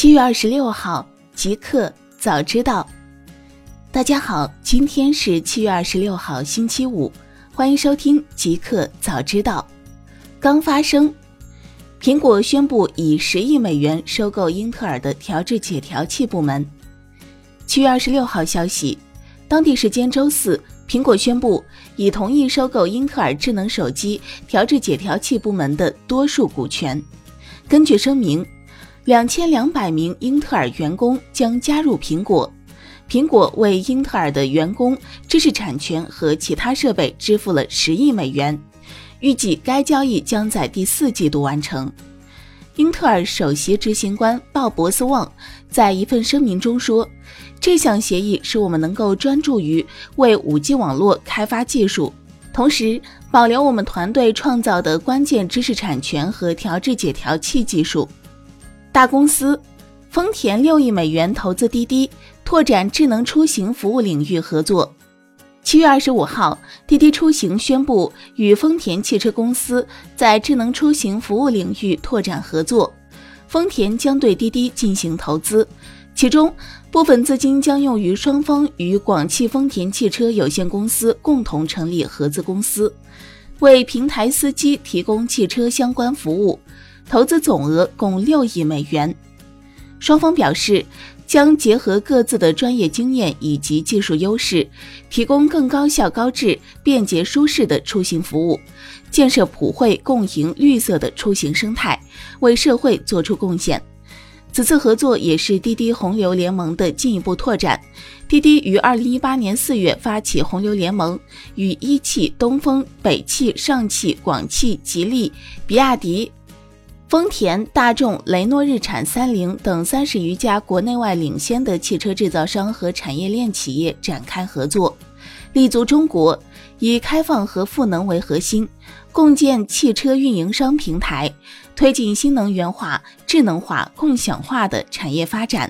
七月二十六号，极客早知道。大家好，今天是七月二十六号，星期五，欢迎收听极客早知道。刚发生，苹果宣布以十亿美元收购英特尔的调制解调器部门。七月二十六号消息，当地时间周四，苹果宣布已同意收购英特尔智能手机调制解调器部门的多数股权。根据声明。两千两百名英特尔员工将加入苹果。苹果为英特尔的员工、知识产权和其他设备支付了十亿美元，预计该交易将在第四季度完成。英特尔首席执行官鲍勃斯旺在一份声明中说：“这项协议使我们能够专注于为 5G 网络开发技术，同时保留我们团队创造的关键知识产权和调制解调器技术。”大公司丰田六亿美元投资滴滴，拓展智能出行服务领域合作。七月二十五号，滴滴出行宣布与丰田汽车公司在智能出行服务领域拓展合作。丰田将对滴滴进行投资，其中部分资金将用于双方与广汽丰田汽车有限公司共同成立合资公司，为平台司机提供汽车相关服务。投资总额共六亿美元，双方表示将结合各自的专业经验以及技术优势，提供更高效、高质、便捷、舒适的出行服务，建设普惠共赢绿色的出行生态，为社会做出贡献。此次合作也是滴滴洪流联盟的进一步拓展。滴滴于二零一八年四月发起洪流联盟，与一汽、东风、北汽、上汽、广汽、吉利、比亚迪。丰田、大众、雷诺、日产、三菱等三十余家国内外领先的汽车制造商和产业链企业展开合作，立足中国，以开放和赋能为核心，共建汽车运营商平台，推进新能源化、智能化、共享化的产业发展。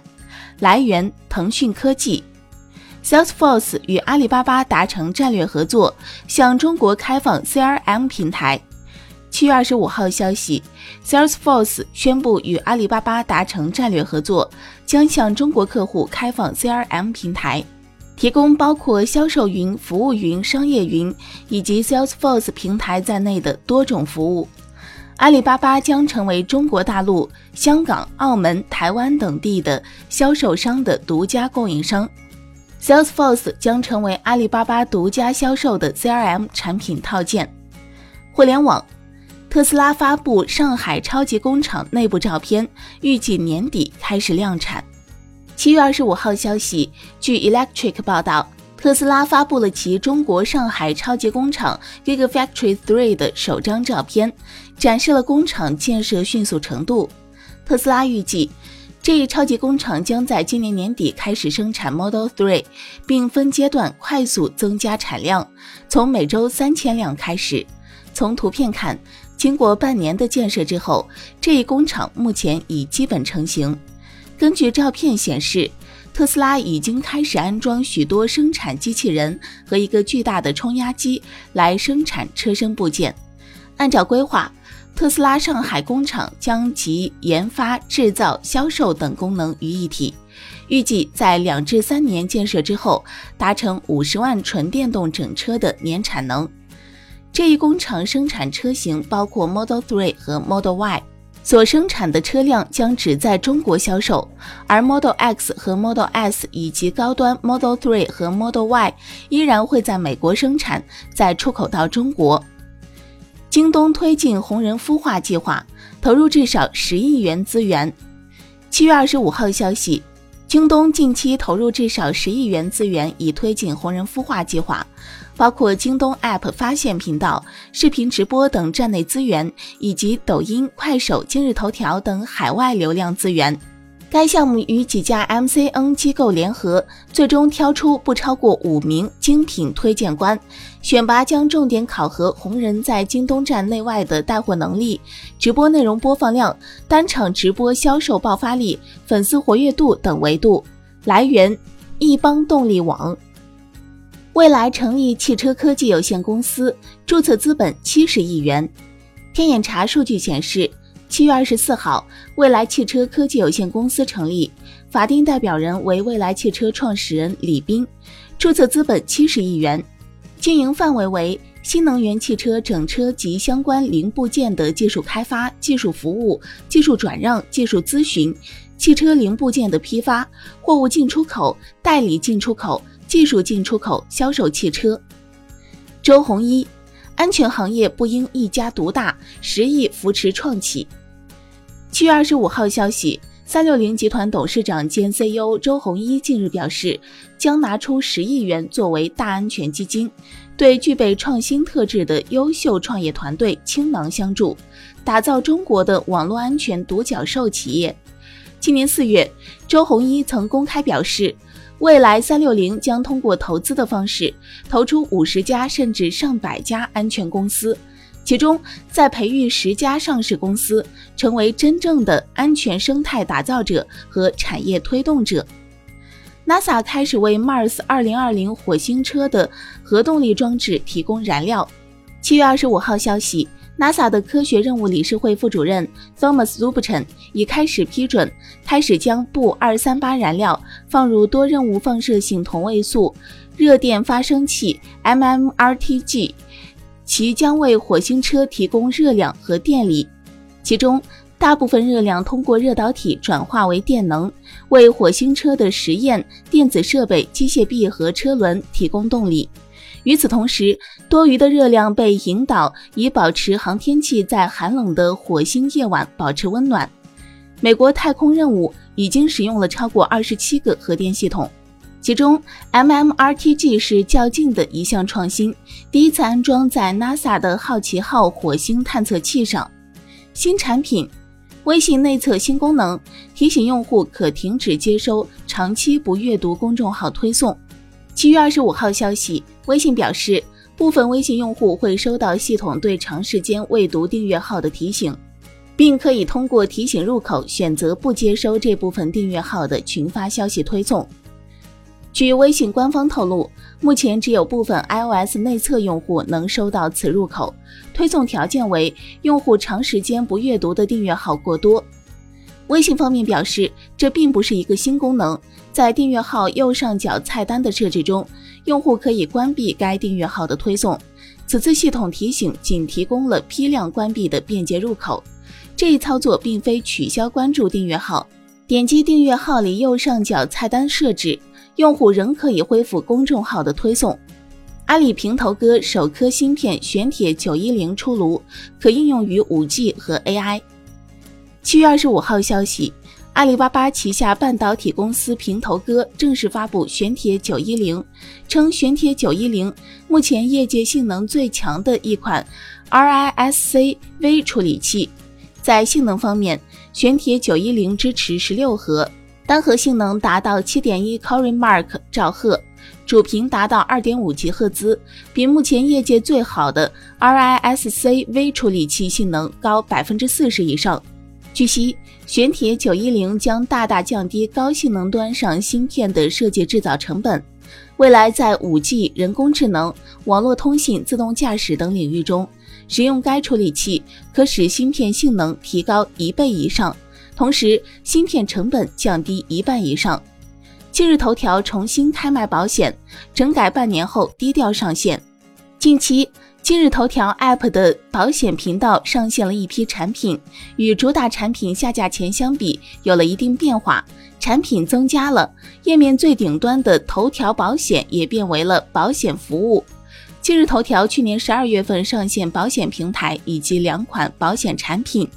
来源：腾讯科技。Salesforce 与阿里巴巴达成战略合作，向中国开放 CRM 平台。七月二十五号消息，Salesforce 宣布与阿里巴巴达成战略合作，将向中国客户开放 CRM 平台，提供包括销售云、服务云、商业云以及 Salesforce 平台在内的多种服务。阿里巴巴将成为中国大陆、香港、澳门、台湾等地的销售商的独家供应商，Salesforce 将成为阿里巴巴独家销售的 CRM 产品套件。互联网。特斯拉发布上海超级工厂内部照片，预计年底开始量产。七月二十五号消息，据 Electric 报道，特斯拉发布了其中国上海超级工厂 Gigafactory Three 的首张照片，展示了工厂建设迅速程度。特斯拉预计，这一超级工厂将在今年年底开始生产 Model Three，并分阶段快速增加产量，从每周三千辆开始。从图片看。经过半年的建设之后，这一工厂目前已基本成型。根据照片显示，特斯拉已经开始安装许多生产机器人和一个巨大的冲压机来生产车身部件。按照规划，特斯拉上海工厂将集研发、制造、销售等功能于一体，预计在两至三年建设之后，达成五十万纯电动整车的年产能。这一工厂生产车型包括 Model 3和 Model Y，所生产的车辆将只在中国销售，而 Model X 和 Model S 以及高端 Model 3和 Model Y 依然会在美国生产，再出口到中国。京东推进红人孵化计划，投入至少十亿元资源。七月二十五号消息。京东近期投入至少十亿元资源，以推进红人孵化计划，包括京东 App 发现频道、视频直播等站内资源，以及抖音、快手、今日头条等海外流量资源。该项目与几家 MCN 机构联合，最终挑出不超过五名精品推荐官。选拔将重点考核红人在京东站内外的带货能力、直播内容播放量、单场直播销售爆发力、粉丝活跃度等维度。来源：易邦动力网。未来成立汽车科技有限公司，注册资本七十亿元。天眼查数据显示。七月二十四号，未来汽车科技有限公司成立，法定代表人为未来汽车创始人李斌，注册资本七十亿元，经营范围为新能源汽车整车及相关零部件的技术开发、技术服务、技术转让、技术咨询、汽车零部件的批发、货物进出口、代理进出口、技术进出口、销售汽车。周鸿祎。安全行业不应一家独大，十亿扶持创企。七月二十五号消息，三六零集团董事长兼 CEO 周鸿祎近日表示，将拿出十亿元作为大安全基金，对具备创新特质的优秀创业团队倾囊相助，打造中国的网络安全独角兽企业。今年四月，周鸿祎曾公开表示。未来三六零将通过投资的方式投出五十家甚至上百家安全公司，其中再培育十家上市公司，成为真正的安全生态打造者和产业推动者。NASA 开始为 Mars 二零二零火星车的核动力装置提供燃料。七月二十五号消息。NASA 的科学任务理事会副主任 Thomas Zubchen 已开始批准，开始将钚二三八燃料放入多任务放射性同位素热电发生器 （MMRTG），其将为火星车提供热量和电力，其中大部分热量通过热导体转化为电能，为火星车的实验、电子设备、机械臂和车轮提供动力。与此同时，多余的热量被引导，以保持航天器在寒冷的火星夜晚保持温暖。美国太空任务已经使用了超过二十七个核电系统，其中 MMRTG 是较近的一项创新，第一次安装在 NASA 的好奇号火星探测器上。新产品，微信内测新功能，提醒用户可停止接收长期不阅读公众号推送。七月二十五号消息，微信表示，部分微信用户会收到系统对长时间未读订阅号的提醒，并可以通过提醒入口选择不接收这部分订阅号的群发消息推送。据微信官方透露，目前只有部分 iOS 内测用户能收到此入口，推送条件为用户长时间不阅读的订阅号过多。微信方面表示，这并不是一个新功能。在订阅号右上角菜单的设置中，用户可以关闭该订阅号的推送。此次系统提醒仅提供了批量关闭的便捷入口。这一操作并非取消关注订阅号，点击订阅号里右上角菜单设置，用户仍可以恢复公众号的推送。阿里平头哥首颗芯片玄铁九一零出炉，可应用于五 G 和 AI。七月二十五号消息，阿里巴巴旗下半导体公司平头哥正式发布玄铁九一零，称玄铁九一零目前业界性能最强的一款 RISC V 处理器。在性能方面，玄铁九一零支持十六核，单核性能达到七点一 Core Mark 兆赫，主频达到二点五吉赫兹，比目前业界最好的 RISC V 处理器性能高百分之四十以上。据悉，玄铁九一零将大大降低高性能端上芯片的设计制造成本，未来在五 G、人工智能、网络通信、自动驾驶等领域中，使用该处理器可使芯片性能提高一倍以上，同时芯片成本降低一半以上。今日头条重新开卖保险，整改半年后低调上线。近期。今日头条 App 的保险频道上线了一批产品，与主打产品下架前相比，有了一定变化。产品增加了，页面最顶端的头条保险也变为了保险服务。今日头条去年十二月份上线保险平台以及两款保险产品，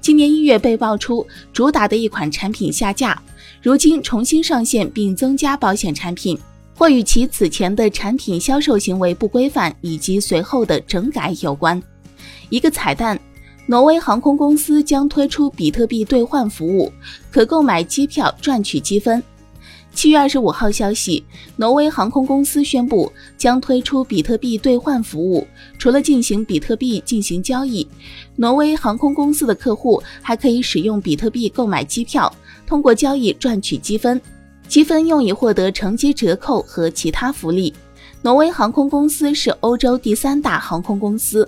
今年一月被爆出主打的一款产品下架，如今重新上线并增加保险产品。或与其此前的产品销售行为不规范以及随后的整改有关。一个彩蛋：挪威航空公司将推出比特币兑换服务，可购买机票赚取积分。七月二十五号消息，挪威航空公司宣布将推出比特币兑换服务，除了进行比特币进行交易，挪威航空公司的客户还可以使用比特币购买机票，通过交易赚取积分。积分用以获得乘机折扣和其他福利。挪威航空公司是欧洲第三大航空公司。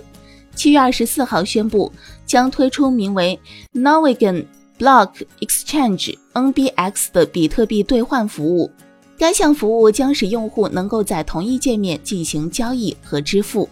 七月二十四号宣布将推出名为 Novigan Block Exchange (NBX) 的比特币兑换服务。该项服务将使用户能够在同一界面进行交易和支付。